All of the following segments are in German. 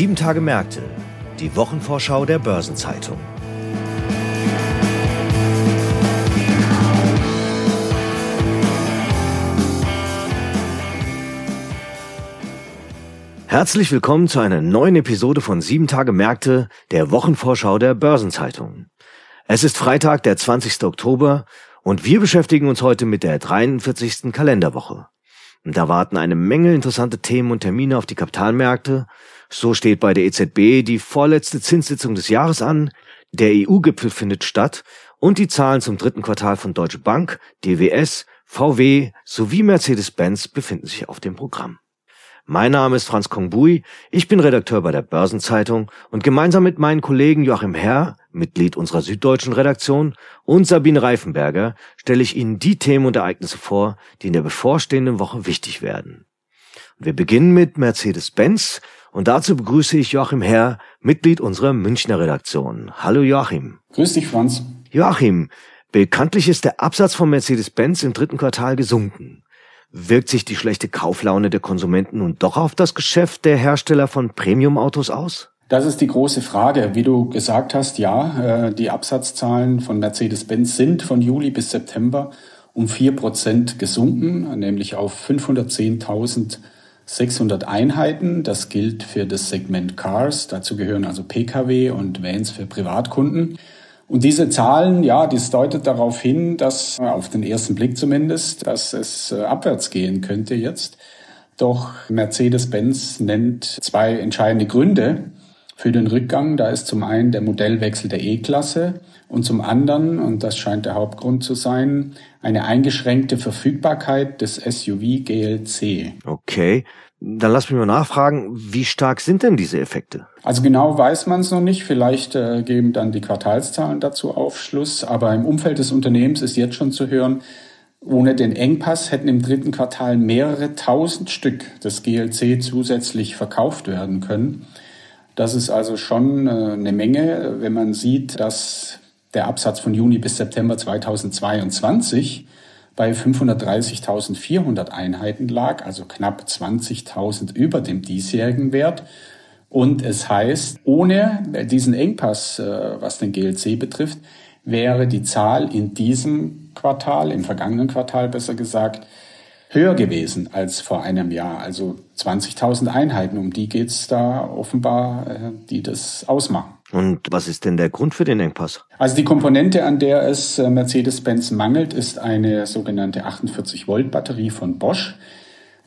Sieben Tage Märkte, die Wochenvorschau der Börsenzeitung. Herzlich willkommen zu einer neuen Episode von Sieben Tage Märkte, der Wochenvorschau der Börsenzeitung. Es ist Freitag, der 20. Oktober und wir beschäftigen uns heute mit der 43. Kalenderwoche. Da warten eine Menge interessante Themen und Termine auf die Kapitalmärkte. So steht bei der EZB die vorletzte Zinssitzung des Jahres an, der EU-Gipfel findet statt. Und die Zahlen zum dritten Quartal von Deutsche Bank, DWS, VW sowie Mercedes-Benz befinden sich auf dem Programm. Mein Name ist Franz Kongbui, ich bin Redakteur bei der Börsenzeitung. Und gemeinsam mit meinen Kollegen Joachim Herr, Mitglied unserer süddeutschen Redaktion, und Sabine Reifenberger stelle ich Ihnen die Themen und Ereignisse vor, die in der bevorstehenden Woche wichtig werden. Wir beginnen mit Mercedes-Benz und dazu begrüße ich Joachim Herr, Mitglied unserer Münchner Redaktion. Hallo Joachim. Grüß dich, Franz. Joachim, bekanntlich ist der Absatz von Mercedes-Benz im dritten Quartal gesunken. Wirkt sich die schlechte Kauflaune der Konsumenten nun doch auf das Geschäft der Hersteller von Premium-Autos aus? Das ist die große Frage. Wie du gesagt hast, ja, äh, die Absatzzahlen von Mercedes-Benz sind von Juli bis September um vier Prozent gesunken, nämlich auf 510.600 Einheiten. Das gilt für das Segment Cars. Dazu gehören also Pkw und Vans für Privatkunden. Und diese Zahlen, ja, das deutet darauf hin, dass äh, auf den ersten Blick zumindest, dass es äh, abwärts gehen könnte jetzt. Doch Mercedes-Benz nennt zwei entscheidende Gründe für den Rückgang. Da ist zum einen der Modellwechsel der E-Klasse und zum anderen, und das scheint der Hauptgrund zu sein, eine eingeschränkte Verfügbarkeit des SUV GLC. Okay, dann lass mich mal nachfragen, wie stark sind denn diese Effekte? Also genau weiß man es noch nicht. Vielleicht äh, geben dann die Quartalszahlen dazu Aufschluss. Aber im Umfeld des Unternehmens ist jetzt schon zu hören, ohne den Engpass hätten im dritten Quartal mehrere tausend Stück des GLC zusätzlich verkauft werden können. Das ist also schon äh, eine Menge, wenn man sieht, dass der Absatz von Juni bis September 2022 bei 530.400 Einheiten lag, also knapp 20.000 über dem diesjährigen Wert. Und es heißt, ohne diesen Engpass, äh, was den GLC betrifft, wäre die Zahl in diesem Quartal, im vergangenen Quartal besser gesagt, höher gewesen als vor einem Jahr. Also 20.000 Einheiten, um die geht's da offenbar, äh, die das ausmachen. Und was ist denn der Grund für den Engpass? Also die Komponente, an der es äh, Mercedes-Benz mangelt, ist eine sogenannte 48 Volt Batterie von Bosch.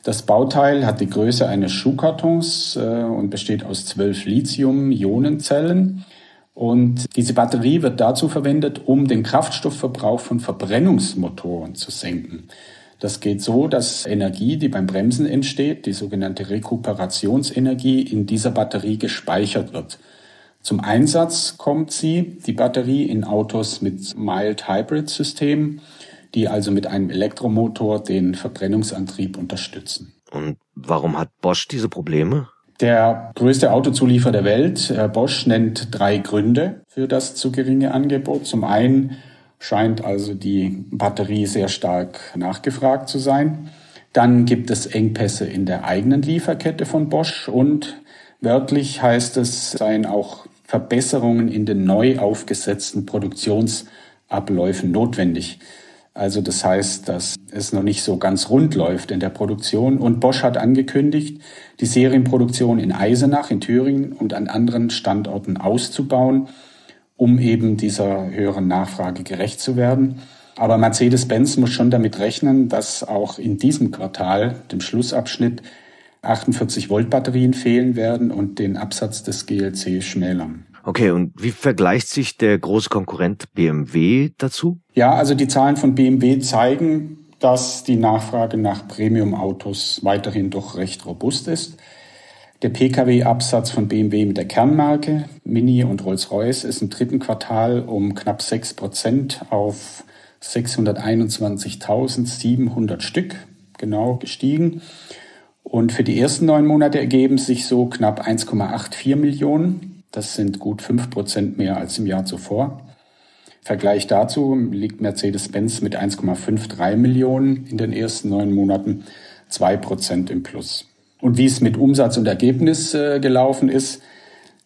Das Bauteil hat die Größe eines Schuhkartons äh, und besteht aus zwölf Lithium-Ionenzellen. Und diese Batterie wird dazu verwendet, um den Kraftstoffverbrauch von Verbrennungsmotoren zu senken. Das geht so, dass Energie, die beim Bremsen entsteht, die sogenannte Rekuperationsenergie, in dieser Batterie gespeichert wird. Zum Einsatz kommt sie, die Batterie, in Autos mit Mild Hybrid Systemen, die also mit einem Elektromotor den Verbrennungsantrieb unterstützen. Und warum hat Bosch diese Probleme? Der größte Autozulieferer der Welt, äh, Bosch, nennt drei Gründe für das zu geringe Angebot. Zum einen scheint also die Batterie sehr stark nachgefragt zu sein. Dann gibt es Engpässe in der eigenen Lieferkette von Bosch und wörtlich heißt es, seien auch Verbesserungen in den neu aufgesetzten Produktionsabläufen notwendig. Also das heißt, dass es noch nicht so ganz rund läuft in der Produktion. Und Bosch hat angekündigt, die Serienproduktion in Eisenach in Thüringen und an anderen Standorten auszubauen, um eben dieser höheren Nachfrage gerecht zu werden. Aber Mercedes-Benz muss schon damit rechnen, dass auch in diesem Quartal, dem Schlussabschnitt, 48 Volt Batterien fehlen werden und den Absatz des GLC schmälern. Okay, und wie vergleicht sich der große Konkurrent BMW dazu? Ja, also die Zahlen von BMW zeigen, dass die Nachfrage nach Premium-Autos weiterhin doch recht robust ist. Der Pkw-Absatz von BMW mit der Kernmarke Mini und Rolls-Royce ist im dritten Quartal um knapp 6 Prozent auf 621.700 Stück genau gestiegen. Und für die ersten neun Monate ergeben sich so knapp 1,84 Millionen. Das sind gut fünf Prozent mehr als im Jahr zuvor. Vergleich dazu liegt Mercedes-Benz mit 1,53 Millionen in den ersten neun Monaten zwei Prozent im Plus. Und wie es mit Umsatz und Ergebnis äh, gelaufen ist,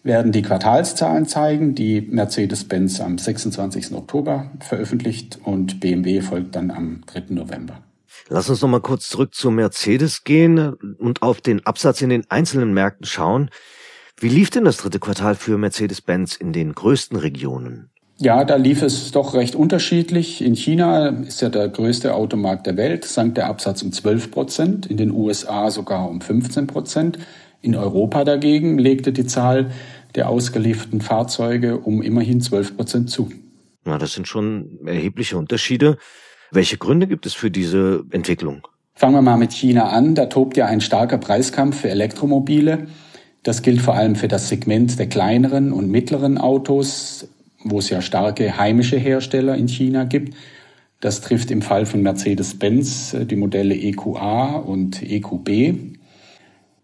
werden die Quartalszahlen zeigen, die Mercedes-Benz am 26. Oktober veröffentlicht und BMW folgt dann am 3. November. Lass uns noch mal kurz zurück zu Mercedes gehen und auf den Absatz in den einzelnen Märkten schauen. Wie lief denn das dritte Quartal für Mercedes-Benz in den größten Regionen? Ja, da lief es doch recht unterschiedlich. In China ist ja der größte Automarkt der Welt, sank der Absatz um 12 Prozent, in den USA sogar um 15 Prozent. In Europa dagegen legte die Zahl der ausgelieferten Fahrzeuge um immerhin 12 Prozent zu. Na, das sind schon erhebliche Unterschiede. Welche Gründe gibt es für diese Entwicklung? Fangen wir mal mit China an. Da tobt ja ein starker Preiskampf für Elektromobile. Das gilt vor allem für das Segment der kleineren und mittleren Autos wo es ja starke heimische Hersteller in China gibt. Das trifft im Fall von Mercedes-Benz äh, die Modelle EQA und EQB.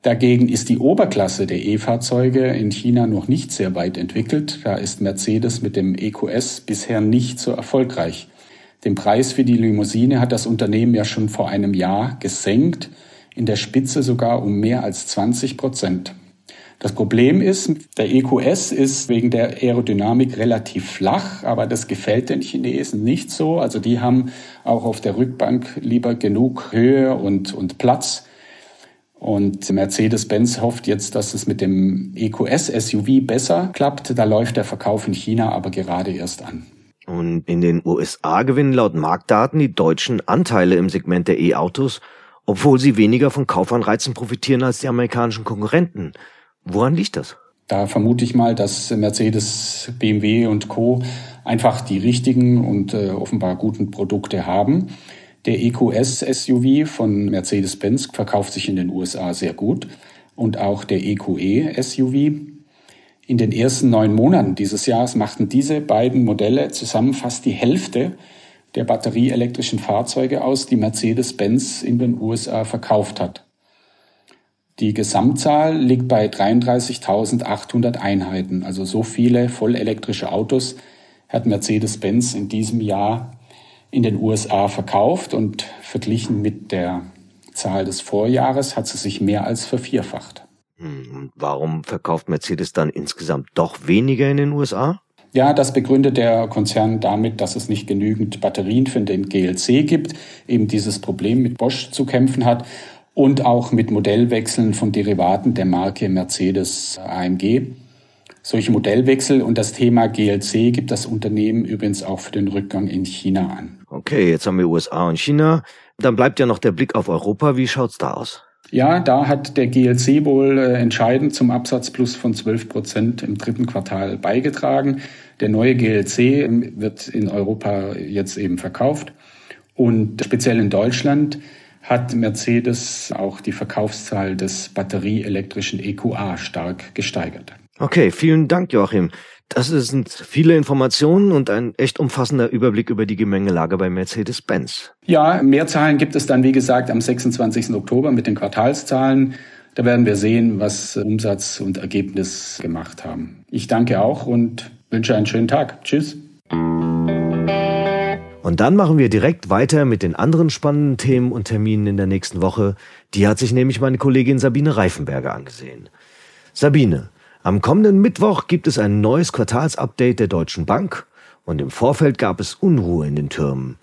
Dagegen ist die Oberklasse der E-Fahrzeuge in China noch nicht sehr weit entwickelt. Da ist Mercedes mit dem EQS bisher nicht so erfolgreich. Den Preis für die Limousine hat das Unternehmen ja schon vor einem Jahr gesenkt, in der Spitze sogar um mehr als 20 Prozent. Das Problem ist, der EQS ist wegen der Aerodynamik relativ flach, aber das gefällt den Chinesen nicht so. Also die haben auch auf der Rückbank lieber genug Höhe und, und Platz. Und Mercedes-Benz hofft jetzt, dass es mit dem EQS-SUV besser klappt. Da läuft der Verkauf in China aber gerade erst an. Und in den USA gewinnen laut Marktdaten die deutschen Anteile im Segment der E-Autos, obwohl sie weniger von Kaufanreizen profitieren als die amerikanischen Konkurrenten. Woran liegt das? Da vermute ich mal, dass Mercedes, BMW und Co. einfach die richtigen und äh, offenbar guten Produkte haben. Der EQS SUV von Mercedes-Benz verkauft sich in den USA sehr gut und auch der EQE SUV. In den ersten neun Monaten dieses Jahres machten diese beiden Modelle zusammen fast die Hälfte der batterieelektrischen Fahrzeuge aus, die Mercedes-Benz in den USA verkauft hat. Die Gesamtzahl liegt bei 33.800 Einheiten. Also so viele vollelektrische Autos hat Mercedes-Benz in diesem Jahr in den USA verkauft und verglichen mit der Zahl des Vorjahres hat sie sich mehr als vervierfacht. Hm, warum verkauft Mercedes dann insgesamt doch weniger in den USA? Ja, das begründet der Konzern damit, dass es nicht genügend Batterien für den GLC gibt, eben dieses Problem mit Bosch zu kämpfen hat und auch mit Modellwechseln von Derivaten der Marke Mercedes AMG. Solche Modellwechsel und das Thema GLC gibt das Unternehmen übrigens auch für den Rückgang in China an. Okay, jetzt haben wir USA und China. Dann bleibt ja noch der Blick auf Europa. Wie schaut's da aus? Ja, da hat der GLC wohl äh, entscheidend zum Absatzplus von 12 Prozent im dritten Quartal beigetragen. Der neue GLC ähm, wird in Europa jetzt eben verkauft und speziell in Deutschland hat Mercedes auch die Verkaufszahl des batterieelektrischen EQA stark gesteigert. Okay, vielen Dank, Joachim. Das sind viele Informationen und ein echt umfassender Überblick über die Gemengelage bei Mercedes-Benz. Ja, mehr Zahlen gibt es dann, wie gesagt, am 26. Oktober mit den Quartalszahlen. Da werden wir sehen, was Umsatz und Ergebnis gemacht haben. Ich danke auch und wünsche einen schönen Tag. Tschüss. Und dann machen wir direkt weiter mit den anderen spannenden Themen und Terminen in der nächsten Woche. Die hat sich nämlich meine Kollegin Sabine Reifenberger angesehen. Sabine, am kommenden Mittwoch gibt es ein neues Quartalsupdate der Deutschen Bank und im Vorfeld gab es Unruhe in den Türmen.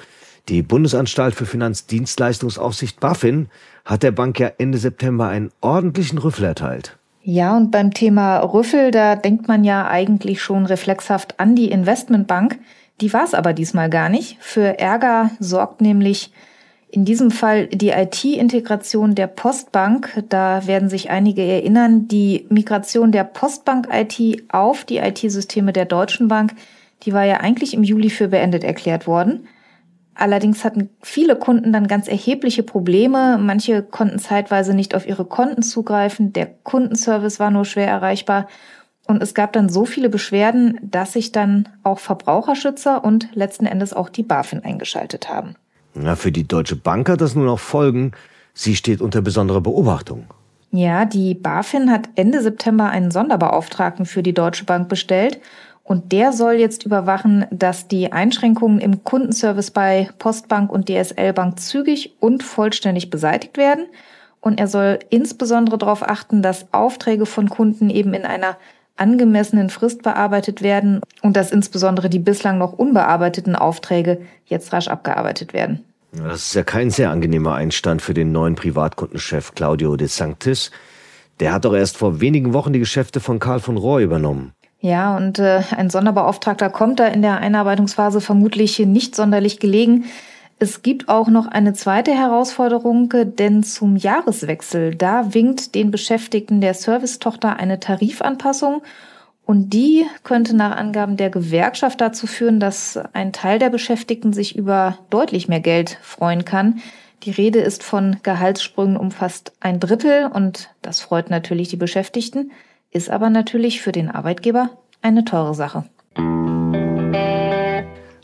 Die Bundesanstalt für Finanzdienstleistungsaufsicht BaFin hat der Bank ja Ende September einen ordentlichen Rüffel erteilt. Ja, und beim Thema Rüffel, da denkt man ja eigentlich schon reflexhaft an die Investmentbank. Die war es aber diesmal gar nicht. Für Ärger sorgt nämlich in diesem Fall die IT-Integration der Postbank. Da werden sich einige erinnern, die Migration der Postbank-IT auf die IT-Systeme der Deutschen Bank, die war ja eigentlich im Juli für beendet erklärt worden. Allerdings hatten viele Kunden dann ganz erhebliche Probleme. Manche konnten zeitweise nicht auf ihre Konten zugreifen. Der Kundenservice war nur schwer erreichbar. Und es gab dann so viele Beschwerden, dass sich dann auch Verbraucherschützer und letzten Endes auch die BaFin eingeschaltet haben. Na, für die Deutsche Bank hat das nun auch Folgen. Sie steht unter besonderer Beobachtung. Ja, die BaFin hat Ende September einen Sonderbeauftragten für die Deutsche Bank bestellt und der soll jetzt überwachen, dass die Einschränkungen im Kundenservice bei Postbank und DSL Bank zügig und vollständig beseitigt werden Und er soll insbesondere darauf achten, dass Aufträge von Kunden eben in einer angemessenen Frist bearbeitet werden und dass insbesondere die bislang noch unbearbeiteten Aufträge jetzt rasch abgearbeitet werden. Das ist ja kein sehr angenehmer Einstand für den neuen Privatkundenchef Claudio de Sanctis. Der hat doch erst vor wenigen Wochen die Geschäfte von Karl von Rohr übernommen. Ja, und äh, ein Sonderbeauftragter kommt da in der Einarbeitungsphase vermutlich nicht sonderlich gelegen. Es gibt auch noch eine zweite Herausforderung, denn zum Jahreswechsel, da winkt den Beschäftigten der Servicetochter eine Tarifanpassung und die könnte nach Angaben der Gewerkschaft dazu führen, dass ein Teil der Beschäftigten sich über deutlich mehr Geld freuen kann. Die Rede ist von Gehaltssprüngen um fast ein Drittel und das freut natürlich die Beschäftigten, ist aber natürlich für den Arbeitgeber eine teure Sache.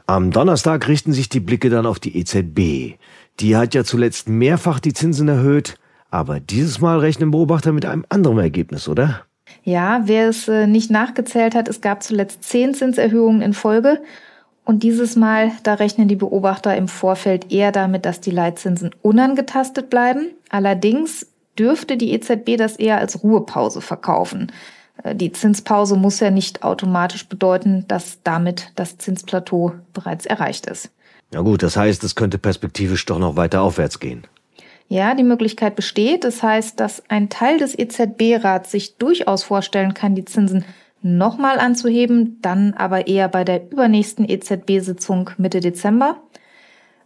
Am Donnerstag richten sich die Blicke dann auf die EZB. Die hat ja zuletzt mehrfach die Zinsen erhöht, aber dieses Mal rechnen Beobachter mit einem anderen Ergebnis, oder? Ja, wer es äh, nicht nachgezählt hat, es gab zuletzt zehn Zinserhöhungen in Folge. Und dieses Mal, da rechnen die Beobachter im Vorfeld eher damit, dass die Leitzinsen unangetastet bleiben. Allerdings dürfte die EZB das eher als Ruhepause verkaufen. Äh, die Zinspause muss ja nicht automatisch bedeuten, dass damit das Zinsplateau bereits erreicht ist. Ja gut, das heißt, es könnte perspektivisch doch noch weiter aufwärts gehen. Ja, die Möglichkeit besteht. Das heißt, dass ein Teil des EZB-Rats sich durchaus vorstellen kann, die Zinsen nochmal anzuheben, dann aber eher bei der übernächsten EZB-Sitzung Mitte Dezember.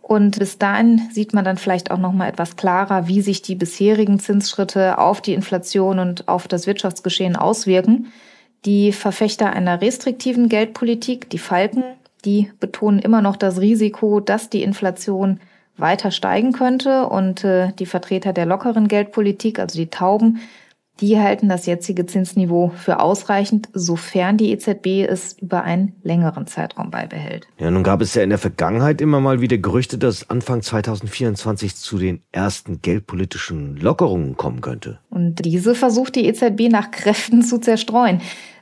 Und bis dahin sieht man dann vielleicht auch noch mal etwas klarer, wie sich die bisherigen Zinsschritte auf die Inflation und auf das Wirtschaftsgeschehen auswirken. Die Verfechter einer restriktiven Geldpolitik, die Falken, die betonen immer noch das Risiko, dass die Inflation weiter steigen könnte. Und äh, die Vertreter der lockeren Geldpolitik, also die Tauben, die halten das jetzige Zinsniveau für ausreichend, sofern die EZB es über einen längeren Zeitraum beibehält. Ja, nun gab es ja in der Vergangenheit immer mal wieder Gerüchte, dass Anfang 2024 zu den ersten geldpolitischen Lockerungen kommen könnte. Und diese versucht die EZB nach Kräften zu zerstreuen.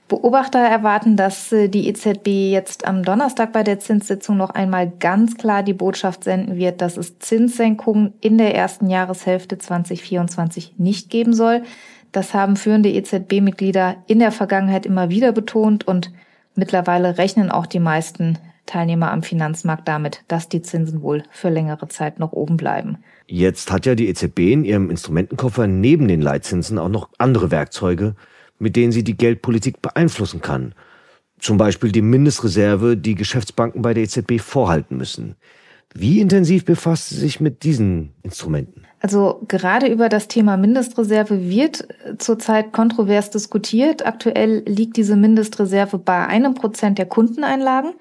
Beobachter erwarten, dass äh, die EZB jetzt am Donnerstag bei der Zinssitzung noch einmal ganz klar die Botschaft senden wird, dass es Zinssenkungen in der ersten Jahreshälfte 2024 nicht geben soll. Das haben führende EZB-Mitglieder in der Vergangenheit immer wieder betont und mittlerweile rechnen auch die meisten Teilnehmer am Finanzmarkt damit, dass die Zinsen wohl für längere Zeit noch oben bleiben. Jetzt hat ja die EZB in ihrem Instrumentenkoffer neben den Leitzinsen auch noch andere Werkzeuge, mit denen sie die Geldpolitik beeinflussen kann. Zum Beispiel die Mindestreserve, die Geschäftsbanken bei der EZB vorhalten müssen. Wie intensiv befasst sie sich mit diesen Instrumenten? Also gerade über das Thema Mindestreserve wird zurzeit kontrovers diskutiert. Aktuell liegt diese Mindestreserve bei einem Prozent der Kundeneinlagen.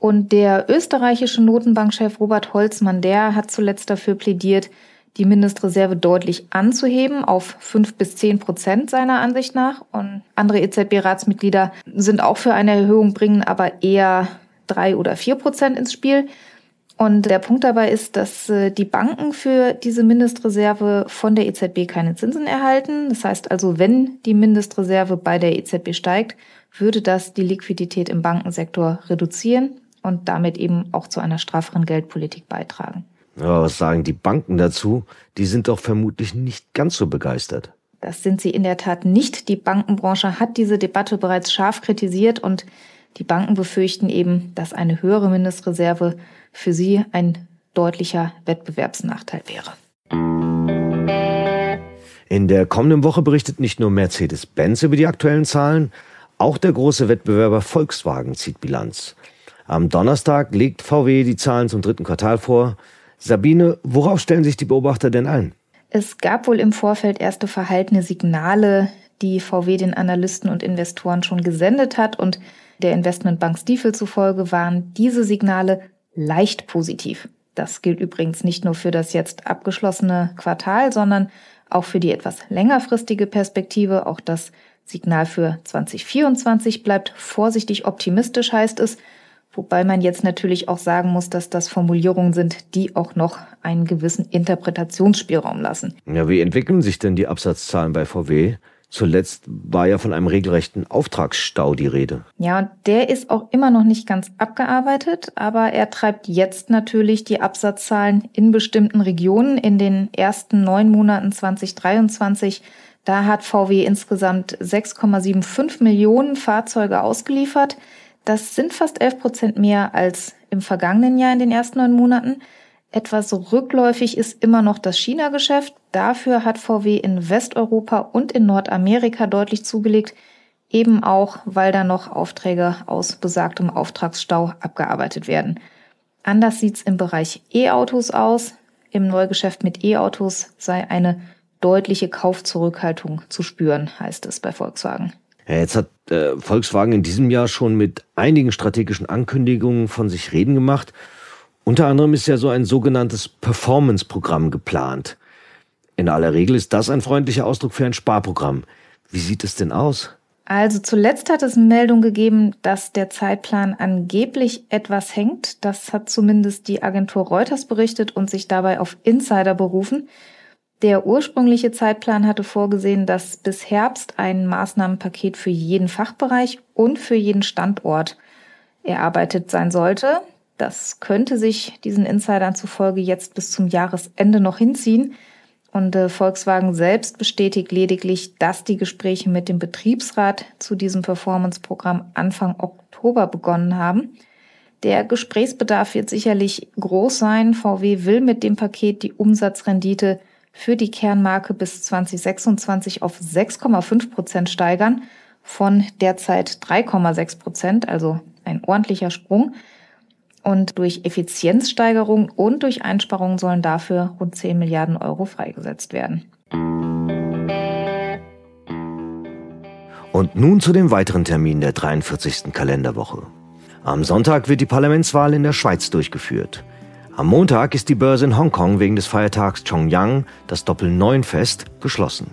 Und der österreichische Notenbankchef Robert Holzmann, der hat zuletzt dafür plädiert, die Mindestreserve deutlich anzuheben auf fünf bis zehn Prozent seiner Ansicht nach. Und andere EZB-Ratsmitglieder sind auch für eine Erhöhung, bringen aber eher drei oder vier Prozent ins Spiel. Und der Punkt dabei ist, dass äh, die Banken für diese Mindestreserve von der EZB keine Zinsen erhalten. Das heißt also, wenn die Mindestreserve bei der EZB steigt, würde das die Liquidität im Bankensektor reduzieren und damit eben auch zu einer strafferen Geldpolitik beitragen. Ja, was sagen die Banken dazu? Die sind doch vermutlich nicht ganz so begeistert. Das sind sie in der Tat nicht. Die Bankenbranche hat diese Debatte bereits scharf kritisiert und die Banken befürchten eben, dass eine höhere Mindestreserve für sie ein deutlicher Wettbewerbsnachteil wäre. In der kommenden Woche berichtet nicht nur Mercedes-Benz über die aktuellen Zahlen, auch der große Wettbewerber Volkswagen zieht Bilanz. Am Donnerstag legt VW die Zahlen zum dritten Quartal vor. Sabine, worauf stellen sich die Beobachter denn ein? Es gab wohl im Vorfeld erste verhaltene Signale, die VW den Analysten und Investoren schon gesendet hat und der Investmentbank Stiefel zufolge waren diese Signale leicht positiv. Das gilt übrigens nicht nur für das jetzt abgeschlossene Quartal, sondern auch für die etwas längerfristige Perspektive. Auch das Signal für 2024 bleibt vorsichtig optimistisch, heißt es. Wobei man jetzt natürlich auch sagen muss, dass das Formulierungen sind, die auch noch einen gewissen Interpretationsspielraum lassen. Ja, wie entwickeln sich denn die Absatzzahlen bei VW? Zuletzt war ja von einem regelrechten Auftragsstau die Rede. Ja, und der ist auch immer noch nicht ganz abgearbeitet, aber er treibt jetzt natürlich die Absatzzahlen in bestimmten Regionen in den ersten neun Monaten 2023. Da hat VW insgesamt 6,75 Millionen Fahrzeuge ausgeliefert. Das sind fast 11 Prozent mehr als im vergangenen Jahr in den ersten neun Monaten. Etwas rückläufig ist immer noch das China-Geschäft. Dafür hat VW in Westeuropa und in Nordamerika deutlich zugelegt, eben auch, weil da noch Aufträge aus besagtem Auftragsstau abgearbeitet werden. Anders sieht's im Bereich E-Autos aus. Im Neugeschäft mit E-Autos sei eine deutliche Kaufzurückhaltung zu spüren, heißt es bei Volkswagen. Jetzt hat äh, Volkswagen in diesem Jahr schon mit einigen strategischen Ankündigungen von sich reden gemacht unter anderem ist ja so ein sogenanntes Performance-Programm geplant. In aller Regel ist das ein freundlicher Ausdruck für ein Sparprogramm. Wie sieht es denn aus? Also zuletzt hat es Meldung gegeben, dass der Zeitplan angeblich etwas hängt. Das hat zumindest die Agentur Reuters berichtet und sich dabei auf Insider berufen. Der ursprüngliche Zeitplan hatte vorgesehen, dass bis Herbst ein Maßnahmenpaket für jeden Fachbereich und für jeden Standort erarbeitet sein sollte. Das könnte sich diesen Insidern zufolge jetzt bis zum Jahresende noch hinziehen. Und äh, Volkswagen selbst bestätigt lediglich, dass die Gespräche mit dem Betriebsrat zu diesem Performance-Programm Anfang Oktober begonnen haben. Der Gesprächsbedarf wird sicherlich groß sein. VW will mit dem Paket die Umsatzrendite für die Kernmarke bis 2026 auf 6,5 Prozent steigern, von derzeit 3,6 Prozent, also ein ordentlicher Sprung. Und durch Effizienzsteigerung und durch Einsparungen sollen dafür rund 10 Milliarden Euro freigesetzt werden. Und nun zu dem weiteren Termin der 43. Kalenderwoche. Am Sonntag wird die Parlamentswahl in der Schweiz durchgeführt. Am Montag ist die Börse in Hongkong wegen des Feiertags Chongyang, das Doppel-9-Fest, geschlossen.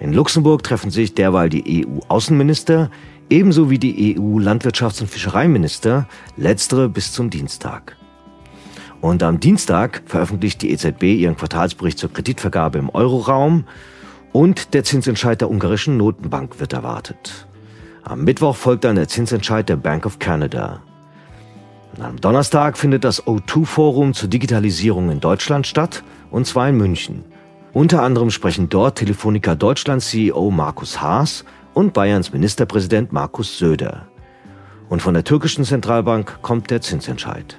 In Luxemburg treffen sich derweil die EU-Außenminister, ebenso wie die EU-Landwirtschafts- und Fischereiminister, letztere bis zum Dienstag. Und am Dienstag veröffentlicht die EZB ihren Quartalsbericht zur Kreditvergabe im Euroraum und der Zinsentscheid der ungarischen Notenbank wird erwartet. Am Mittwoch folgt dann der Zinsentscheid der Bank of Canada. Und am Donnerstag findet das O2-Forum zur Digitalisierung in Deutschland statt, und zwar in München. Unter anderem sprechen dort Telefonica Deutschland CEO Markus Haas und Bayerns Ministerpräsident Markus Söder. Und von der türkischen Zentralbank kommt der Zinsentscheid.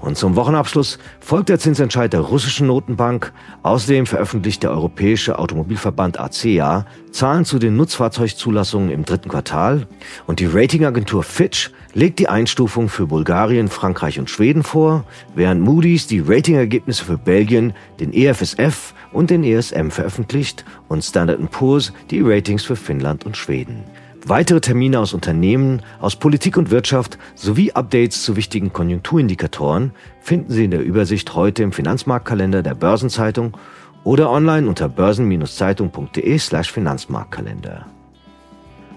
Und zum Wochenabschluss folgt der Zinsentscheid der russischen Notenbank. Außerdem veröffentlicht der Europäische Automobilverband ACEA Zahlen zu den Nutzfahrzeugzulassungen im dritten Quartal. Und die Ratingagentur Fitch legt die Einstufung für Bulgarien, Frankreich und Schweden vor, während Moody's die Ratingergebnisse für Belgien, den EFSF und den ESM veröffentlicht und Standard Poor's die Ratings für Finnland und Schweden. Weitere Termine aus Unternehmen, aus Politik und Wirtschaft sowie Updates zu wichtigen Konjunkturindikatoren finden Sie in der Übersicht heute im Finanzmarktkalender der Börsenzeitung oder online unter börsen-zeitung.de slash Finanzmarktkalender.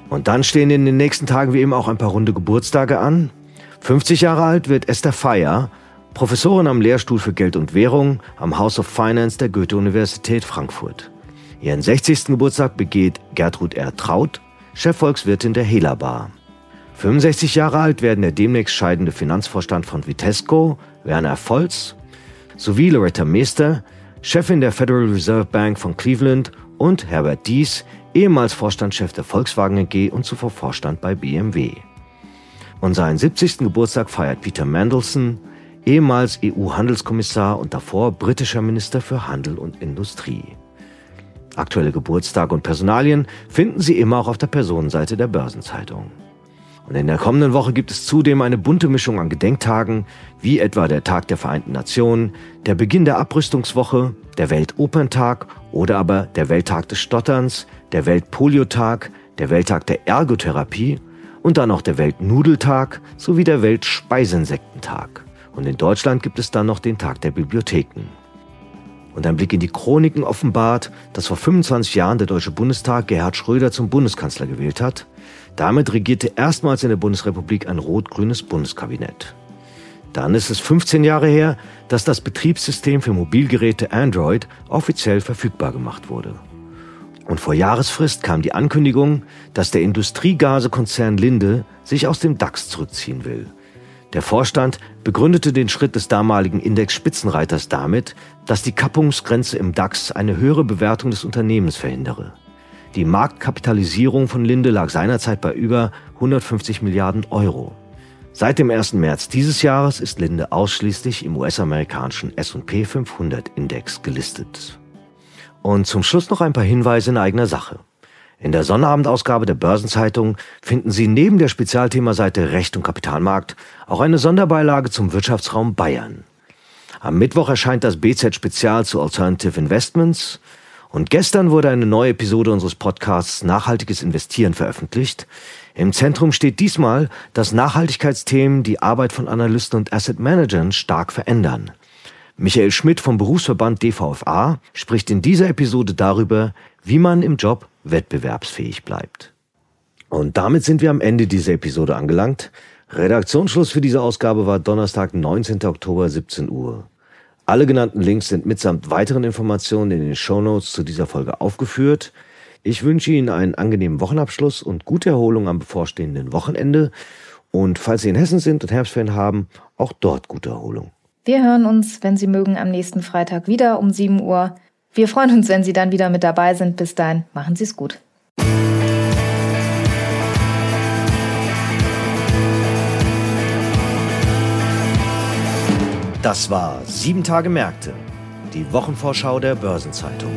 Und dann stehen in den nächsten Tagen wie eben auch ein paar runde Geburtstage an. 50 Jahre alt wird Esther Feier, Professorin am Lehrstuhl für Geld und Währung am House of Finance der Goethe-Universität Frankfurt. Ihren 60. Geburtstag begeht Gertrud R. Traut, Chefvolkswirtin der Hela Bar. 65 Jahre alt werden der demnächst scheidende Finanzvorstand von Vitesco, Werner Volz, sowie Loretta Meester, Chefin der Federal Reserve Bank von Cleveland und Herbert Dies, ehemals Vorstandschef der Volkswagen AG und zuvor Vorstand bei BMW. Und seinen 70. Geburtstag feiert Peter Mandelson, ehemals EU-Handelskommissar und davor britischer Minister für Handel und Industrie. Aktuelle Geburtstage und Personalien finden Sie immer auch auf der Personenseite der Börsenzeitung. Und in der kommenden Woche gibt es zudem eine bunte Mischung an Gedenktagen, wie etwa der Tag der Vereinten Nationen, der Beginn der Abrüstungswoche, der Weltoperntag oder aber der Welttag des Stotterns, der Weltpoliotag, der Welttag der Ergotherapie und dann noch der Weltnudeltag sowie der Weltspeisensektentag. Und in Deutschland gibt es dann noch den Tag der Bibliotheken und ein Blick in die Chroniken offenbart, dass vor 25 Jahren der Deutsche Bundestag Gerhard Schröder zum Bundeskanzler gewählt hat. Damit regierte erstmals in der Bundesrepublik ein rot-grünes Bundeskabinett. Dann ist es 15 Jahre her, dass das Betriebssystem für Mobilgeräte Android offiziell verfügbar gemacht wurde. Und vor Jahresfrist kam die Ankündigung, dass der Industriegasekonzern Linde sich aus dem DAX zurückziehen will. Der Vorstand begründete den Schritt des damaligen Index-Spitzenreiters damit, dass die Kappungsgrenze im DAX eine höhere Bewertung des Unternehmens verhindere. Die Marktkapitalisierung von Linde lag seinerzeit bei über 150 Milliarden Euro. Seit dem 1. März dieses Jahres ist Linde ausschließlich im US-amerikanischen S&P 500 Index gelistet. Und zum Schluss noch ein paar Hinweise in eigener Sache. In der Sonnabendausgabe der Börsenzeitung finden Sie neben der Spezialthemaseite Recht und Kapitalmarkt auch eine Sonderbeilage zum Wirtschaftsraum Bayern. Am Mittwoch erscheint das BZ Spezial zu Alternative Investments und gestern wurde eine neue Episode unseres Podcasts Nachhaltiges Investieren veröffentlicht. Im Zentrum steht diesmal, dass Nachhaltigkeitsthemen die Arbeit von Analysten und Asset Managern stark verändern. Michael Schmidt vom Berufsverband DVFA spricht in dieser Episode darüber, wie man im Job wettbewerbsfähig bleibt. Und damit sind wir am Ende dieser Episode angelangt. Redaktionsschluss für diese Ausgabe war Donnerstag, 19. Oktober, 17 Uhr. Alle genannten Links sind mitsamt weiteren Informationen in den Shownotes zu dieser Folge aufgeführt. Ich wünsche Ihnen einen angenehmen Wochenabschluss und gute Erholung am bevorstehenden Wochenende. Und falls Sie in Hessen sind und Herbstferien haben, auch dort gute Erholung. Wir hören uns, wenn Sie mögen, am nächsten Freitag wieder um 7 Uhr. Wir freuen uns, wenn Sie dann wieder mit dabei sind. Bis dahin, machen Sie es gut. Das war Sieben Tage Märkte, die Wochenvorschau der Börsenzeitung.